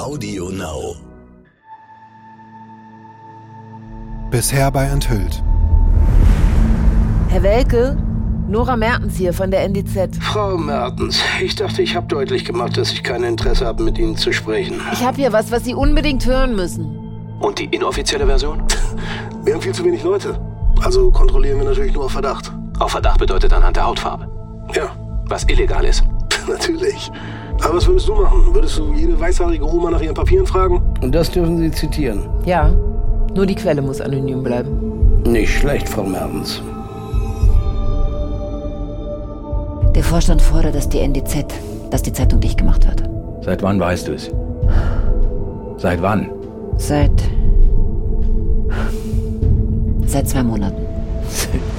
Audio Now. Bisher bei Enthüllt. Herr Welke, Nora Mertens hier von der NDZ. Frau Mertens, ich dachte, ich habe deutlich gemacht, dass ich kein Interesse habe, mit Ihnen zu sprechen. Ich habe hier was, was Sie unbedingt hören müssen. Und die inoffizielle Version? Wir haben viel zu wenig Leute. Also kontrollieren wir natürlich nur auf Verdacht. Auf Verdacht bedeutet anhand der Hautfarbe. Ja, Was illegal ist. natürlich. Aber was würdest du machen? Würdest du jede weißhaarige Oma nach ihren Papieren fragen? Und das dürfen Sie zitieren. Ja, nur die Quelle muss anonym bleiben. Nicht schlecht, Frau Mertens. Der Vorstand fordert, dass die NDZ, dass die Zeitung dicht gemacht wird. Seit wann weißt du es? Seit wann? Seit. seit zwei Monaten.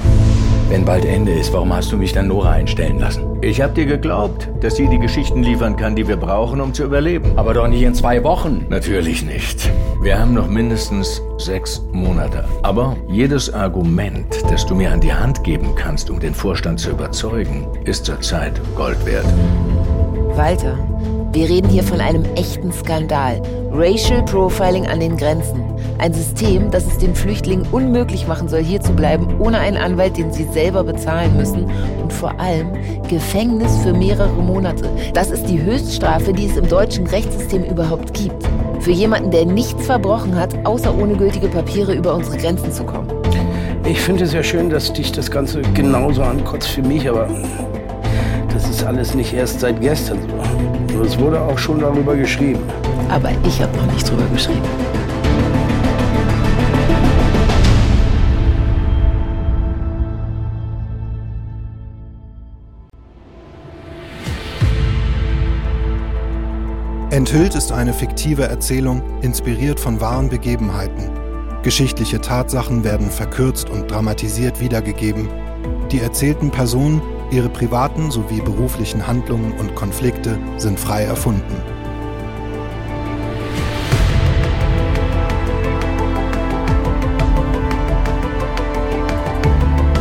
Wenn bald Ende ist, warum hast du mich dann Nora einstellen lassen? Ich hab dir geglaubt, dass sie die Geschichten liefern kann, die wir brauchen, um zu überleben. Aber doch nicht in zwei Wochen. Natürlich nicht. Wir haben noch mindestens sechs Monate. Aber jedes Argument, das du mir an die Hand geben kannst, um den Vorstand zu überzeugen, ist zurzeit Gold wert. Walter, wir reden hier von einem echten Skandal. Racial Profiling an den Grenzen. Ein System, das es den Flüchtlingen unmöglich machen soll, hier zu bleiben, ohne einen Anwalt, den sie selber bezahlen müssen. Und vor allem Gefängnis für mehrere Monate. Das ist die Höchststrafe, die es im deutschen Rechtssystem überhaupt gibt. Für jemanden, der nichts verbrochen hat, außer ohne gültige Papiere über unsere Grenzen zu kommen. Ich finde es ja schön, dass dich das Ganze genauso ankotzt wie mich, aber das ist alles nicht erst seit gestern so. Es wurde auch schon darüber geschrieben. Aber ich habe noch nicht drüber geschrieben. Enthüllt ist eine fiktive Erzählung, inspiriert von wahren Begebenheiten. Geschichtliche Tatsachen werden verkürzt und dramatisiert wiedergegeben. Die erzählten Personen, ihre privaten sowie beruflichen Handlungen und Konflikte sind frei erfunden.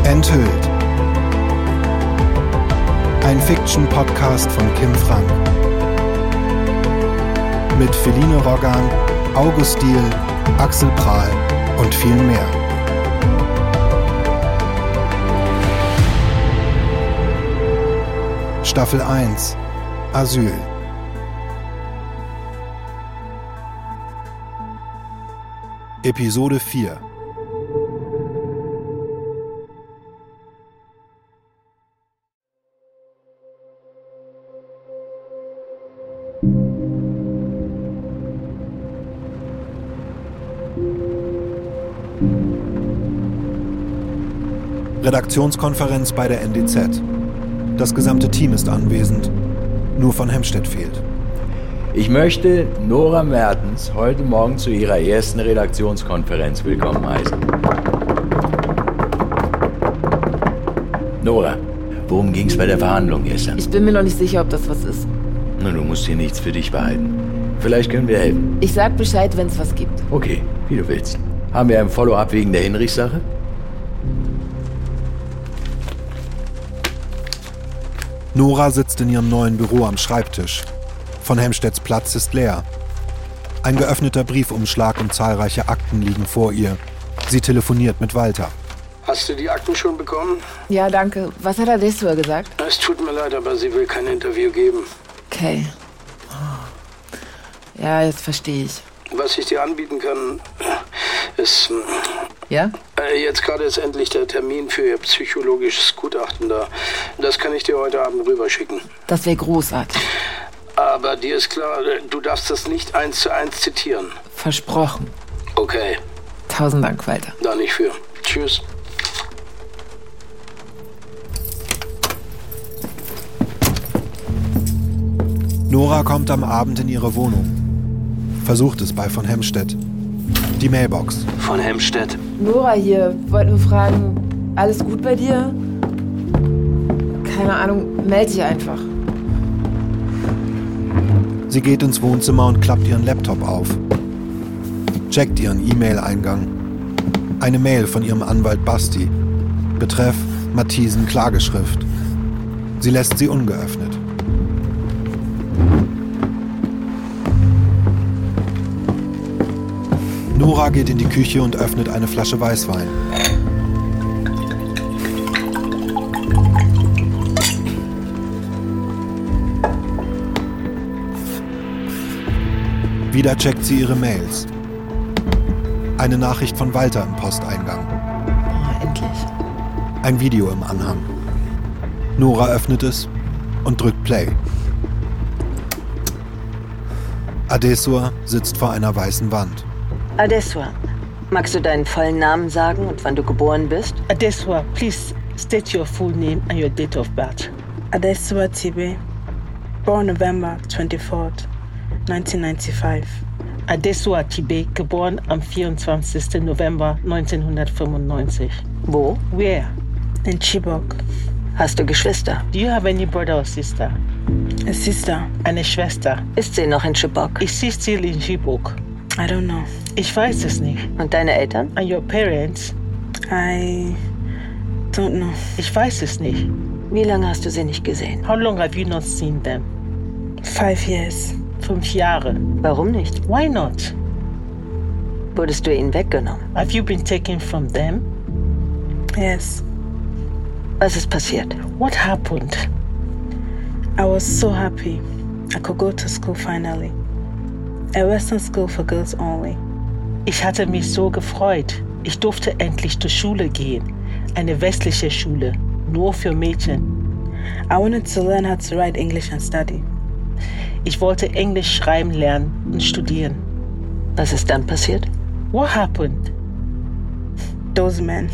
Enthüllt. Ein Fiction-Podcast von Kim Frank. Mit Feline Roggan, August Diel, Axel Prahl und vielen mehr. Staffel 1 Asyl. Episode 4 Redaktionskonferenz bei der NDZ. Das gesamte Team ist anwesend. Nur von Hemstedt fehlt. Ich möchte Nora Mertens heute Morgen zu ihrer ersten Redaktionskonferenz willkommen heißen. Nora, worum ging's bei der Verhandlung gestern? Ich bin mir noch nicht sicher, ob das was ist. Na, du musst hier nichts für dich behalten. Vielleicht können wir helfen. Ich sag Bescheid, wenn es was gibt. Okay, wie du willst. Haben wir ein Follow-up wegen der Hinrichs-Sache? Nora sitzt in ihrem neuen Büro am Schreibtisch. Von Hemstedts Platz ist leer. Ein geöffneter Briefumschlag und zahlreiche Akten liegen vor ihr. Sie telefoniert mit Walter. Hast du die Akten schon bekommen? Ja, danke. Was hat Adessua gesagt? Es tut mir leid, aber sie will kein Interview geben. Okay. Oh. Ja, jetzt verstehe ich. Was ich dir anbieten kann, ist. hm, Ja? Äh, Jetzt gerade ist endlich der Termin für Ihr psychologisches Gutachten da. Das kann ich dir heute Abend rüberschicken. Das wäre großartig. Aber dir ist klar, äh, du darfst das nicht eins zu eins zitieren. Versprochen. Okay, Tausend Dank, Walter. da nicht für. Tschüss. Nora kommt am Abend in ihre Wohnung. Versucht es bei von Hemstedt. Die Mailbox. Von Hemstedt. Nora hier. Wollte nur fragen, alles gut bei dir? Keine Ahnung, melde dich einfach. Sie geht ins Wohnzimmer und klappt ihren Laptop auf. Checkt ihren E-Mail-Eingang. Eine Mail von ihrem Anwalt Basti. Betreff Matthiesen Klageschrift. Sie lässt sie ungeöffnet. Nora geht in die Küche und öffnet eine Flasche Weißwein. Wieder checkt sie ihre Mails. Eine Nachricht von Walter im Posteingang. Oh, endlich. Ein Video im Anhang. Nora öffnet es und drückt Play. Adesua sitzt vor einer weißen Wand. Adeswa, magst du deinen vollen Namen sagen und wann du geboren bist? Adeswa, please state your full name and your date of birth. Adesua Tibe, born November 24th, 1995. Adesua Tibe, geboren am 24. November 1995. Wo? Where? In Chibok. Hast du Geschwister? Do you have any brother or sister? A sister. Eine Schwester. Ist sie noch in Chibok? Ist sie still in Chibok? I don't know. Ich weiß es nicht. Und deine Eltern? And your parents? I don't know. Ich weiß es nicht. Wie lange hast du sie nicht gesehen? How long have you not seen them? Five years. Fünf Jahre. Warum nicht? Why not? Wurdest du ihnen weggenommen? Have you been taken from them? Yes. Was ist passiert? What happened? I was so happy. I could go to school finally. A Western school for girls only. Ich hatte mich so gefreut. Ich durfte endlich zur Schule gehen. Eine westliche Schule, nur für Mädchen. I wanted to learn how to write English and study. Ich wollte Englisch schreiben lernen und studieren. Was ist dann passiert? What happened? Those men.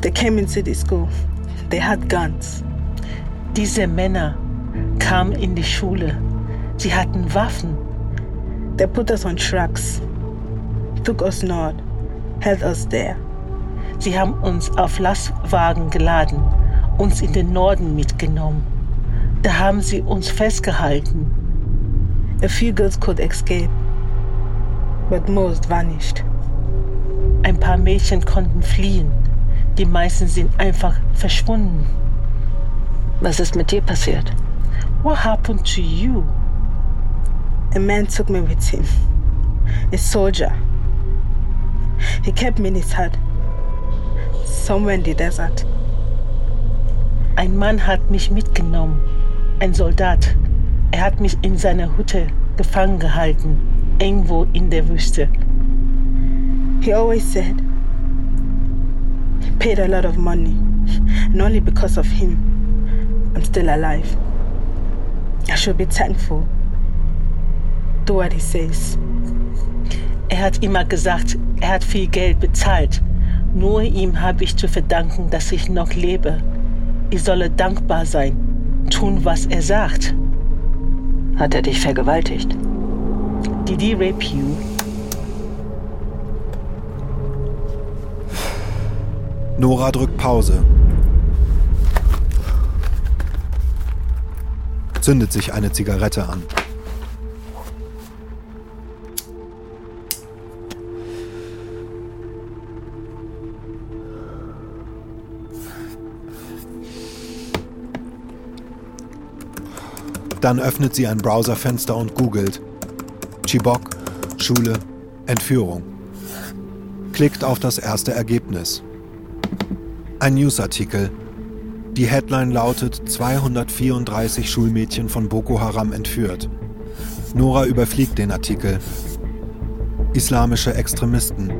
They came into the school. They had guns. Diese Männer kamen in die Schule. Sie hatten Waffen. They put us on trucks, took us north, held us there. Sie haben uns auf Lastwagen geladen, uns in den Norden mitgenommen. Da haben sie uns festgehalten. A few girls could escape, but most vanished. Ein paar Mädchen konnten fliehen. Die meisten sind einfach verschwunden. Was ist mit dir passiert? What happened to you? A man took me with him, a soldier. He kept me in his hut, somewhere in the desert. Ein Mann hat mich mitgenommen, ein Soldat. Er hat mich in seiner Hütte gefangen gehalten, irgendwo in der Wüste. He always said, he paid a lot of money, and only because of him, I'm still alive. I should be thankful. Do what he says. Er hat immer gesagt, er hat viel Geld bezahlt. Nur ihm habe ich zu verdanken, dass ich noch lebe. Ich solle dankbar sein, tun, was er sagt. Hat er dich vergewaltigt? Did he rape you? Nora drückt Pause. Zündet sich eine Zigarette an. Dann öffnet sie ein Browserfenster und googelt Chibok, Schule, Entführung. Klickt auf das erste Ergebnis. Ein Newsartikel. Die Headline lautet 234 Schulmädchen von Boko Haram entführt. Nora überfliegt den Artikel. Islamische Extremisten.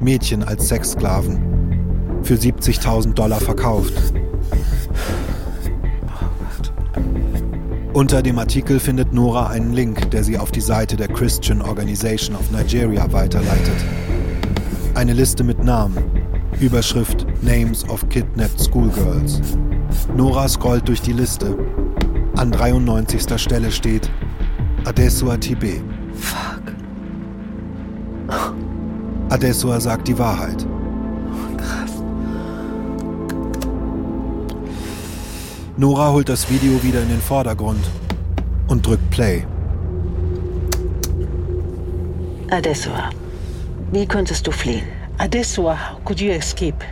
Mädchen als Sexsklaven. Für 70.000 Dollar verkauft. Unter dem Artikel findet Nora einen Link, der sie auf die Seite der Christian Organization of Nigeria weiterleitet. Eine Liste mit Namen. Überschrift Names of Kidnapped Schoolgirls. Nora scrollt durch die Liste. An 93. Stelle steht Adesua Tibe. Fuck. Adesua sagt die Wahrheit. Nora holt das Video wieder in den Vordergrund und drückt Play. Adesua, wie konntest du fliehen? Adesua, how could you escape?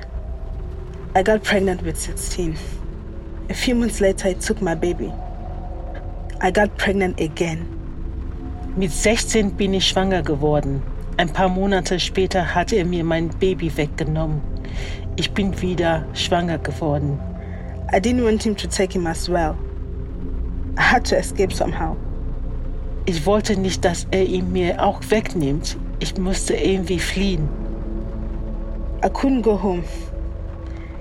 I got pregnant with 16. A few months later, I took my baby. I got pregnant again. Mit 16 bin ich schwanger geworden. Ein paar Monate später hat er mir mein Baby weggenommen. Ich bin wieder schwanger geworden. I didn't want him to take him as well. I had to escape somehow. Ich wollte nicht, dass er ihn mir auch wegnimmt. Ich musste irgendwie fliehen. I couldn't go home.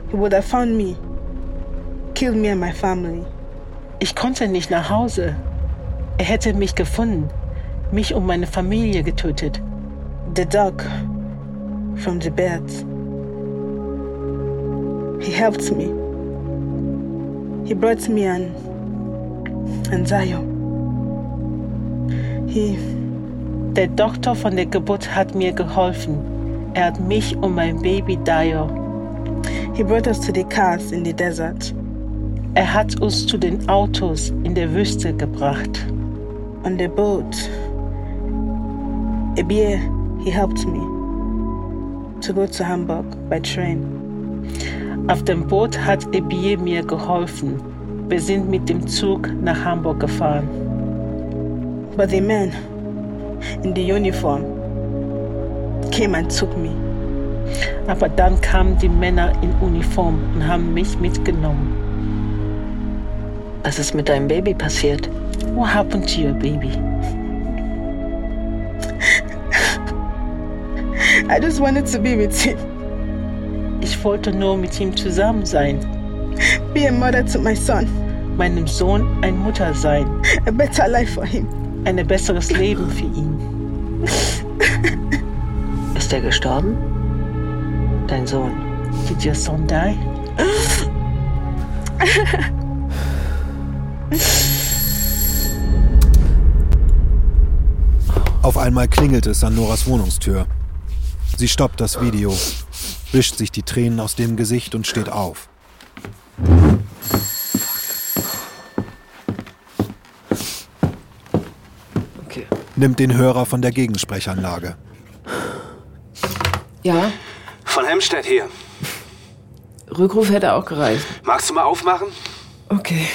He would have found me, killed me and my family. Ich konnte nicht nach Hause. Er hätte mich gefunden, mich und meine Familie getötet. The dog from the bed. He helped me. He brought me an and Zayo. He Der Doktor von der Geburt hat mir geholfen. Er hat mich und mein Baby Dio. he brought us to the cars in the desert. Er hat uns zu den Autos in der Wüste gebracht. On the boat, Ebie, he helped me to go to Hamburg by train. Auf dem Boot hat Ebie mir geholfen. Wir sind mit dem Zug nach Hamburg gefahren. But the men in the uniform came and took me. Aber dann kamen die Männer in Uniform und haben mich mitgenommen. Was ist mit deinem Baby passiert? What happened to your baby? I just wanted to be with him, Ich wollte nur mit ihm zusammen sein, be a mother to my son, meinem Sohn eine Mutter sein, a better life for him. ein besseres Leben für ihn. Ist er gestorben? Dein Sohn. Did your son die? Auf einmal klingelt es an Noras Wohnungstür. Sie stoppt das Video, wischt sich die Tränen aus dem Gesicht und steht auf. Okay. Nimmt den Hörer von der Gegensprechanlage. Ja, Von Hemstedt hier. Rückruf hätte auch gereicht. Magst du mal aufmachen? Okay.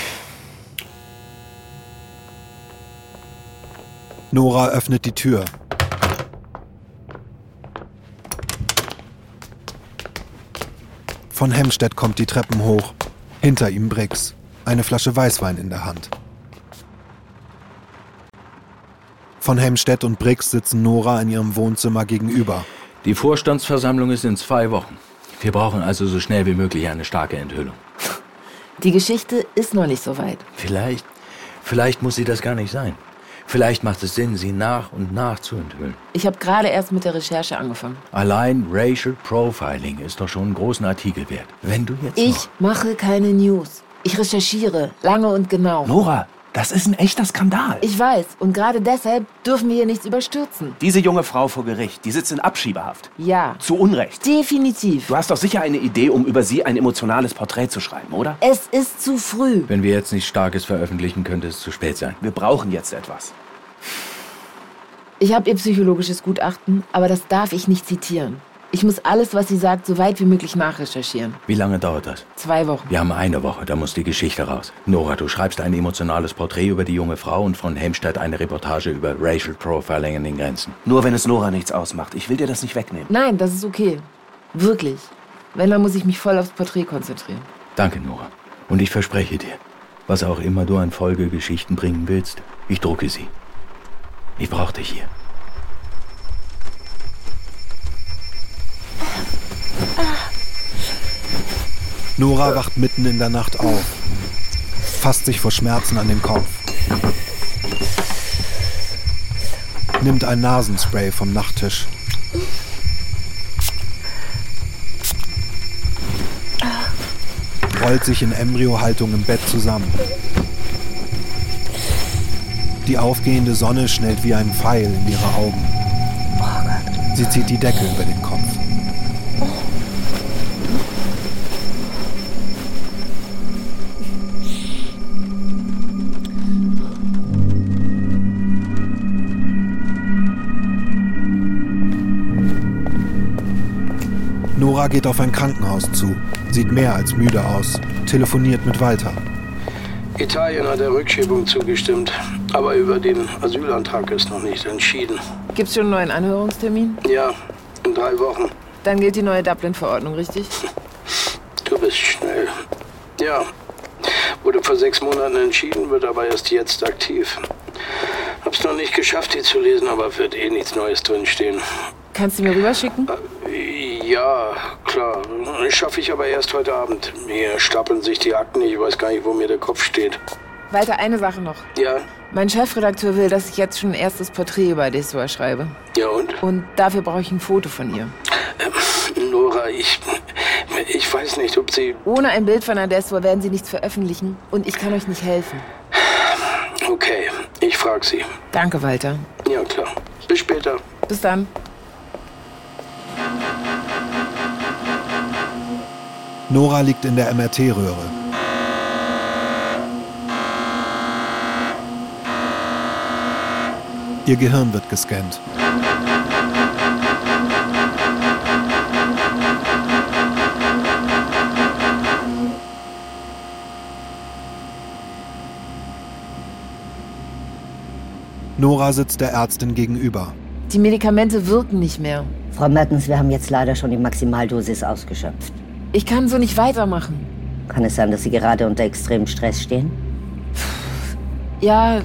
Nora öffnet die Tür. Von Hemstedt kommt die Treppen hoch. Hinter ihm Briggs, eine Flasche Weißwein in der Hand. Von Hemstedt und Briggs sitzen Nora in ihrem Wohnzimmer gegenüber. Die Vorstandsversammlung ist in zwei Wochen. Wir brauchen also so schnell wie möglich eine starke Enthüllung. Die Geschichte ist noch nicht so weit. Vielleicht, vielleicht muss sie das gar nicht sein. Vielleicht macht es Sinn, sie nach und nach zu enthüllen. Ich habe gerade erst mit der Recherche angefangen. Allein Racial Profiling ist doch schon einen großen Artikel wert. Wenn du jetzt Ich mache keine News. Ich recherchiere lange und genau. Nora, das ist ein echter Skandal. Ich weiß, und gerade deshalb dürfen wir hier nichts überstürzen. Diese junge Frau vor Gericht, die sitzt in Abschiebehaft. Ja, Zu Unrecht. definitiv. Du hast doch sicher eine Idee, um über sie ein emotionales Porträt zu schreiben, oder? Es ist zu früh. wenn wir jetzt nichts Starkes veröffentlichen, könnte es zu spät sein. Wir brauchen jetzt etwas. Ich habe ihr psychologisches Gutachten, aber das darf ich nicht zitieren. Ich muss alles, was sie sagt, so weit wie möglich nachrecherchieren. Wie lange dauert das? Zwei Wochen. Wir haben eine Woche, da muss die Geschichte raus. Nora, du schreibst ein emotionales Porträt über die junge Frau und von Helmstedt eine Reportage über Racial Profiling an den Grenzen. Nur wenn es Nora nichts ausmacht. Ich will dir das nicht wegnehmen. Nein, das ist okay. Wirklich. Wenn, dann muss ich mich voll aufs Porträt konzentrieren. Danke, Nora. Und ich verspreche dir, was auch immer du an Folgegeschichten bringen willst, ich drucke sie. Ich brauche dich hier. Nora wacht mitten in der Nacht auf, fasst sich vor Schmerzen an den Kopf, nimmt ein Nasenspray vom Nachttisch. Rollt sich in Embryohaltung im Bett zusammen. Die aufgehende Sonne schnellt wie ein Pfeil in ihre Augen. Sie zieht die Decke über den Kopf. Nora geht auf ein Krankenhaus zu, sieht mehr als müde aus, telefoniert mit Walter. Italien hat der Rückschiebung zugestimmt. Aber über den Asylantrag ist noch nicht entschieden. Gibt's schon einen neuen Anhörungstermin? Ja, in drei Wochen. Dann gilt die neue Dublin-Verordnung, richtig? Du bist schnell. Ja, wurde vor sechs Monaten entschieden, wird aber erst jetzt aktiv. Hab's noch nicht geschafft, die zu lesen, aber wird eh nichts Neues drinstehen. Kannst du mir rüberschicken? Ja, klar. Schaffe ich aber erst heute Abend. Hier stapeln sich die Akten. Ich weiß gar nicht, wo mir der Kopf steht. Weiter eine Sache noch. Ja? Mein Chefredakteur will, dass ich jetzt schon ein erstes Porträt über Desua schreibe. Ja und? Und dafür brauche ich ein Foto von ihr. Ähm, Nora, ich. Ich weiß nicht, ob Sie. Ohne ein Bild von Adesua werden Sie nichts veröffentlichen. Und ich kann euch nicht helfen. Okay, ich frage Sie. Danke, Walter. Ja, klar. Bis später. Bis dann. Nora liegt in der MRT-Röhre. Ihr Gehirn wird gescannt. Nora sitzt der Ärztin gegenüber. Die Medikamente wirken nicht mehr. Frau Mertens, wir haben jetzt leider schon die Maximaldosis ausgeschöpft. Ich kann so nicht weitermachen. Kann es sein, dass Sie gerade unter extremem Stress stehen? Ja,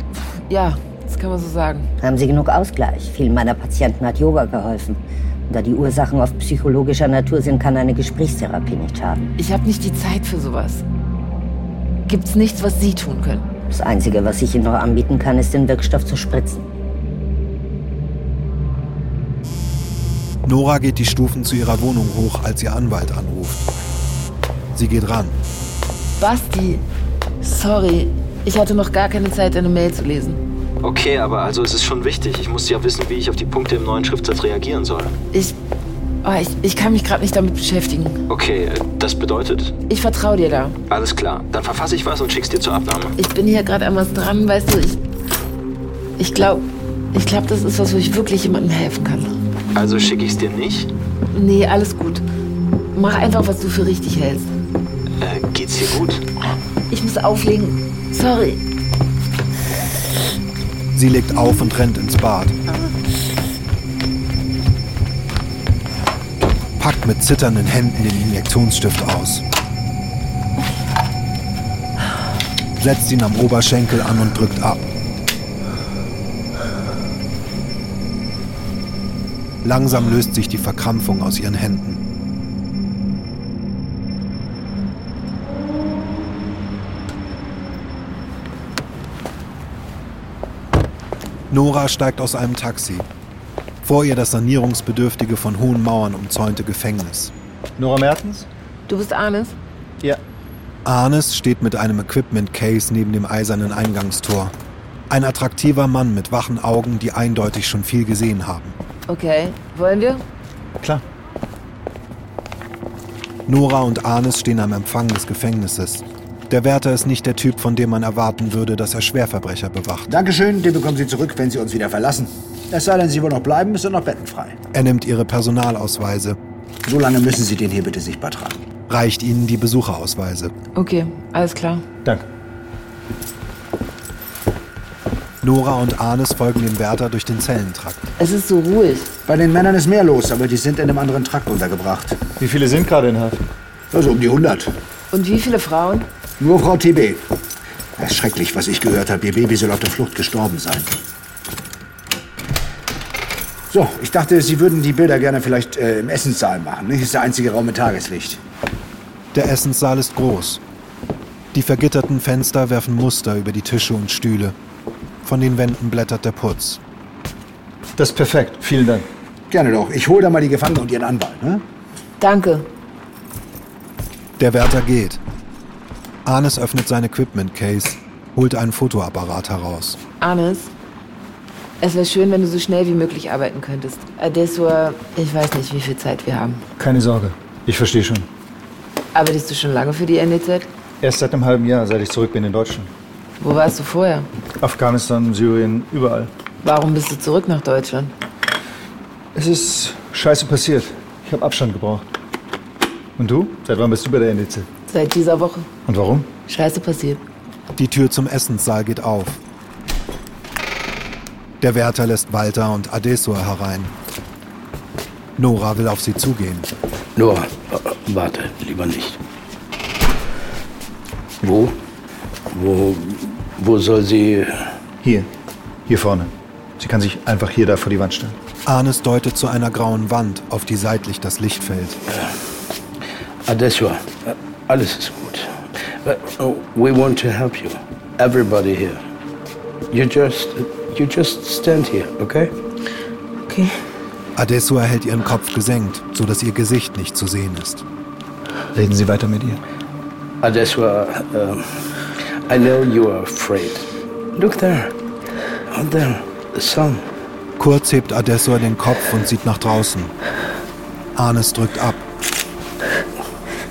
ja, das kann man so sagen. Haben Sie genug Ausgleich? Vielen meiner Patienten hat Yoga geholfen. Und da die Ursachen oft psychologischer Natur sind, kann eine Gesprächstherapie nicht schaden. Ich habe nicht die Zeit für sowas. Gibt's nichts, was Sie tun können? Das Einzige, was ich Ihnen noch anbieten kann, ist den Wirkstoff zu spritzen. Nora geht die Stufen zu ihrer Wohnung hoch, als ihr Anwalt anruft. Sie geht ran. Basti, sorry, ich hatte noch gar keine Zeit, eine Mail zu lesen. Okay, aber also es ist schon wichtig. Ich muss ja wissen, wie ich auf die Punkte im neuen Schriftsatz reagieren soll. Ich. Oh, ich, ich kann mich gerade nicht damit beschäftigen. Okay, das bedeutet? Ich vertraue dir da. Alles klar. Dann verfasse ich was und schick's dir zur Abnahme. Ich bin hier gerade an was dran, weißt du, ich. Ich glaube, ich glaube, das ist was, wo ich wirklich jemandem helfen kann. Also schicke ich's dir nicht? Nee, alles gut. Mach einfach, was du für richtig hältst. Äh, geht's dir gut? Ich muss auflegen. Sorry. Sie legt auf und rennt ins Bad. Packt mit zitternden Händen den Injektionsstift aus. Setzt ihn am Oberschenkel an und drückt ab. Langsam löst sich die Verkrampfung aus ihren Händen. Nora steigt aus einem Taxi. Vor ihr das sanierungsbedürftige, von hohen Mauern umzäunte Gefängnis. Nora Mertens? Du bist Arnes? Ja. Arnes steht mit einem Equipment-Case neben dem eisernen Eingangstor. Ein attraktiver Mann mit wachen Augen, die eindeutig schon viel gesehen haben. Okay, wollen wir? Klar. Nora und Arnes stehen am Empfang des Gefängnisses. Der Wärter ist nicht der Typ, von dem man erwarten würde, dass er Schwerverbrecher bewacht. Dankeschön, den bekommen Sie zurück, wenn Sie uns wieder verlassen. Es sei denn, Sie wollen noch bleiben, ist er noch bettenfrei. Er nimmt ihre Personalausweise. So lange müssen Sie den hier bitte sichtbar tragen. Reicht ihnen die Besucherausweise. Okay, alles klar. Danke. Nora und Arnes folgen dem Wärter durch den Zellentrakt. Es ist so ruhig. Bei den Männern ist mehr los, aber die sind in einem anderen Trakt untergebracht. Wie viele sind gerade in Haft? Also um die 100. Und wie viele Frauen? Nur Frau TB. Das ist schrecklich, was ich gehört habe. Ihr Baby soll auf der Flucht gestorben sein. So, ich dachte, Sie würden die Bilder gerne vielleicht äh, im Essenssaal machen. Das ist der einzige Raum mit Tageslicht. Der Essenssaal ist groß. Die vergitterten Fenster werfen Muster über die Tische und Stühle. Von den Wänden blättert der Putz. Das ist perfekt. Vielen Dank. Gerne doch. Ich hole da mal die Gefangenen und ihren Anwalt. Ne? Danke. Der Wärter geht. Arnes öffnet sein Equipment-Case, holt einen Fotoapparat heraus. Arnes, es wäre schön, wenn du so schnell wie möglich arbeiten könntest. Adesua, ich weiß nicht, wie viel Zeit wir haben. Keine Sorge. Ich verstehe schon. Arbeitest du schon lange für die NDZ? Erst seit einem halben Jahr, seit ich zurück bin in Deutschland. Wo warst du vorher? Afghanistan, Syrien, überall. Warum bist du zurück nach Deutschland? Es ist scheiße passiert. Ich habe Abstand gebraucht. Und du? Seit wann bist du bei der NDZ? Seit dieser Woche. Und warum? Scheiße passiert. Die Tür zum Essenssaal geht auf. Der Wärter lässt Walter und Adesua herein. Nora will auf sie zugehen. Nora, warte, lieber nicht. Wo? Wo, wo soll sie... Hier, hier vorne. Sie kann sich einfach hier da vor die Wand stellen. Arnes deutet zu einer grauen Wand, auf die seitlich das Licht fällt. Adesua, alles ist gut. Uh, we want to help you. Everybody here. You just, you just stand here, okay? Okay. Adesua hält ihren Kopf gesenkt, so dass ihr Gesicht nicht zu sehen ist. Reden Sie weiter mit ihr. Adesua, um, I know you are afraid. Look there. Out there. The sun. Kurz hebt Adesua den Kopf und sieht nach draußen. Arnes drückt ab.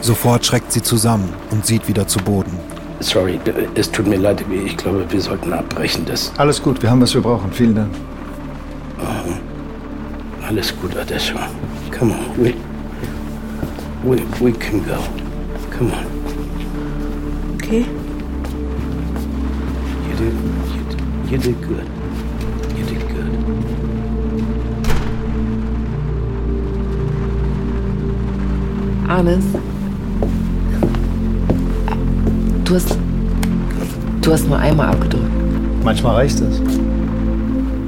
Sofort schreckt sie zusammen und sieht wieder zu Boden. Sorry, es tut mir leid. Ich glaube, wir sollten abbrechen. Das Alles gut, wir haben, was wir brauchen. Vielen Dank. alles gut, Adesua. Come on, we, we, we can go. Come on. Okay. You did, you did, you did good. You did good. Arnes? Du hast. Du hast nur einmal abgedrückt. Manchmal reicht es.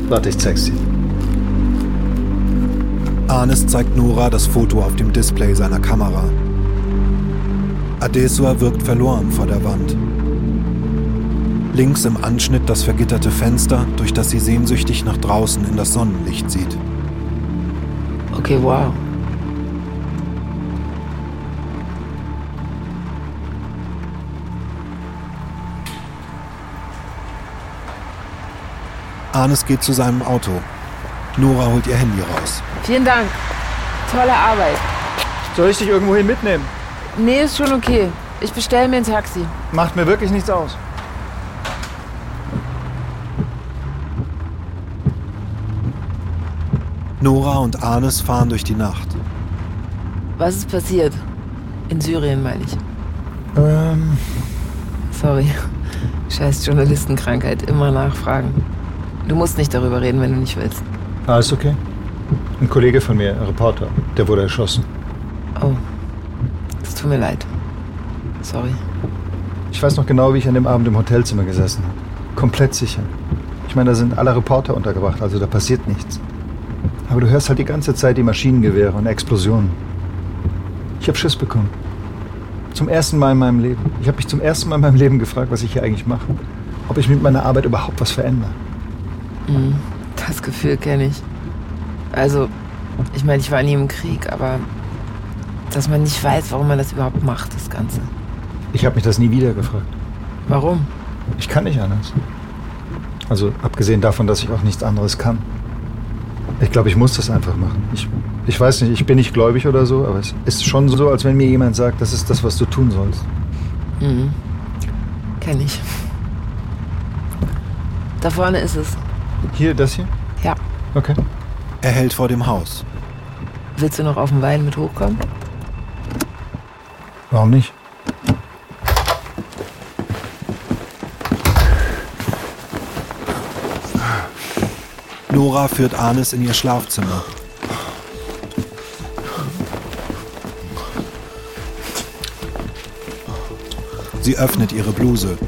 Warte, ich zeig's dir. Arnes zeigt Nora das Foto auf dem Display seiner Kamera. Adesua wirkt verloren vor der Wand. Links im Anschnitt das vergitterte Fenster, durch das sie sehnsüchtig nach draußen in das Sonnenlicht sieht. Okay, wow. Arnes geht zu seinem Auto. Nora holt ihr Handy raus. Vielen Dank. Tolle Arbeit. Soll ich dich irgendwohin mitnehmen? Nee, ist schon okay. Ich bestelle mir ein Taxi. Macht mir wirklich nichts aus. Nora und Arnes fahren durch die Nacht. Was ist passiert? In Syrien, meine ich. Ähm, Sorry. Scheiß Journalistenkrankheit. Immer nachfragen. Du musst nicht darüber reden, wenn du nicht willst. alles okay. Ein Kollege von mir, ein Reporter, der wurde erschossen. Oh. Es tut mir leid. Sorry. Ich weiß noch genau, wie ich an dem Abend im Hotelzimmer gesessen habe. Komplett sicher. Ich meine, da sind alle Reporter untergebracht, also da passiert nichts. Aber du hörst halt die ganze Zeit die Maschinengewehre und Explosionen. Ich habe Schiss bekommen. Zum ersten Mal in meinem Leben. Ich habe mich zum ersten Mal in meinem Leben gefragt, was ich hier eigentlich mache. Ob ich mit meiner Arbeit überhaupt was verändere. Mhm. Das Gefühl kenne ich. Also, ich meine, ich war nie im Krieg, aber dass man nicht weiß, warum man das überhaupt macht, das Ganze. Ich habe mich das nie wieder gefragt. Warum? Ich kann nicht anders. Also abgesehen davon, dass ich auch nichts anderes kann. Ich glaube, ich muss das einfach machen. Ich, ich weiß nicht, ich bin nicht gläubig oder so, aber es ist schon so, als wenn mir jemand sagt, das ist das, was du tun sollst. Mhm. Kenn ich. Da vorne ist es. Hier, das hier? Ja. Okay. Er hält vor dem Haus. Willst du noch auf den Wein mit hochkommen? Warum nicht? Nora führt Arnes in ihr Schlafzimmer. Sie öffnet ihre Bluse,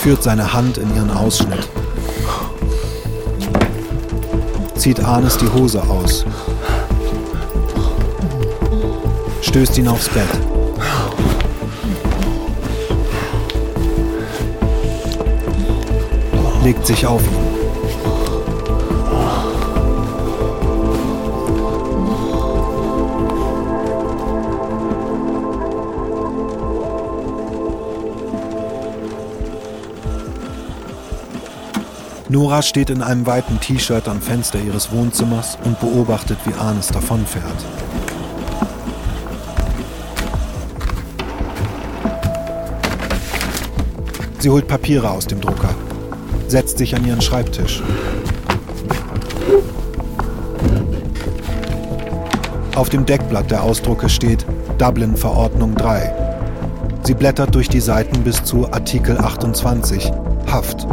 führt seine Hand in ihren Ausschnitt, zieht Arnes die Hose aus, stößt ihn aufs Bett. legt sich auf ihn. Nora steht in einem weiten T-Shirt am Fenster ihres Wohnzimmers und beobachtet, wie Arnes davonfährt. Sie holt Papiere aus dem Drucker setzt sich an ihren Schreibtisch. Auf dem Deckblatt der Ausdrucke steht Dublin Verordnung 3. Sie blättert durch die Seiten bis zu Artikel 28, Haft.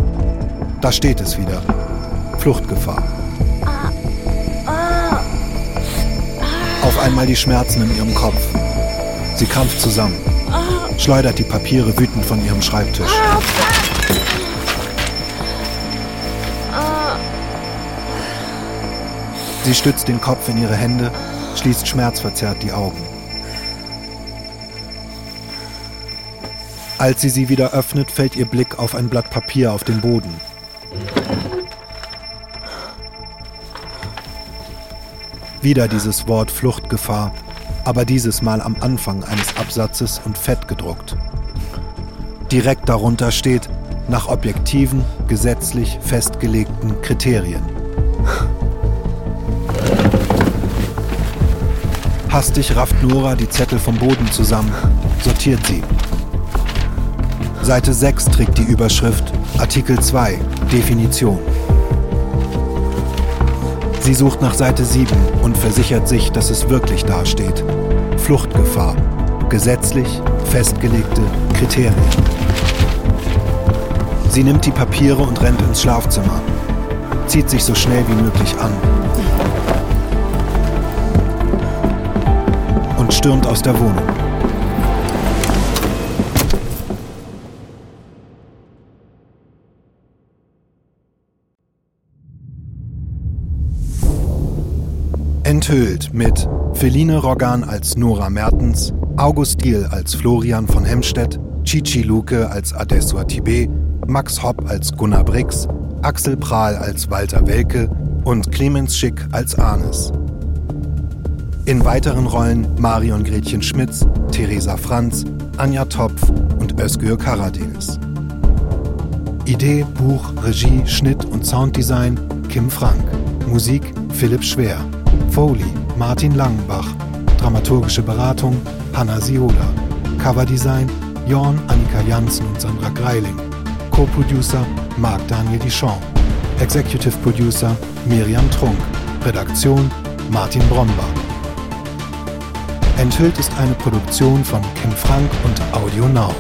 Da steht es wieder. Fluchtgefahr. Auf einmal die Schmerzen in ihrem Kopf. Sie krampft zusammen, schleudert die Papiere wütend von ihrem Schreibtisch. Sie stützt den Kopf in ihre Hände, schließt schmerzverzerrt die Augen. Als sie sie wieder öffnet, fällt ihr Blick auf ein Blatt Papier auf den Boden. Wieder dieses Wort Fluchtgefahr, aber dieses Mal am Anfang eines Absatzes und fett gedruckt. Direkt darunter steht, nach objektiven, gesetzlich festgelegten Kriterien. Hastig rafft Nora die Zettel vom Boden zusammen, sortiert sie. Seite 6 trägt die Überschrift Artikel 2 Definition. Sie sucht nach Seite 7 und versichert sich, dass es wirklich dasteht. Fluchtgefahr. Gesetzlich festgelegte Kriterien. Sie nimmt die Papiere und rennt ins Schlafzimmer. Zieht sich so schnell wie möglich an. Und stürmt aus der Wohnung. Enthüllt mit Feline Roggan als Nora Mertens, August Diel als Florian von Hemstedt, Chichi Luke als Adessua Tibet, Max Hopp als Gunnar Brix, Axel Prahl als Walter Welke und Clemens Schick als Arnes. In weiteren Rollen Marion Gretchen Schmitz, Theresa Franz, Anja Topf und Özgür Karadeniz. Idee, Buch, Regie, Schnitt und Sounddesign Kim Frank. Musik Philipp Schwer. Foley Martin Langenbach. Dramaturgische Beratung Hanna Siola. Coverdesign Jorn Annika Janssen und Sandra Greiling. Co-Producer Marc Daniel Dichon. Executive Producer Miriam Trunk. Redaktion Martin Bromber. Enthüllt ist eine Produktion von Kim Frank und Audio Now.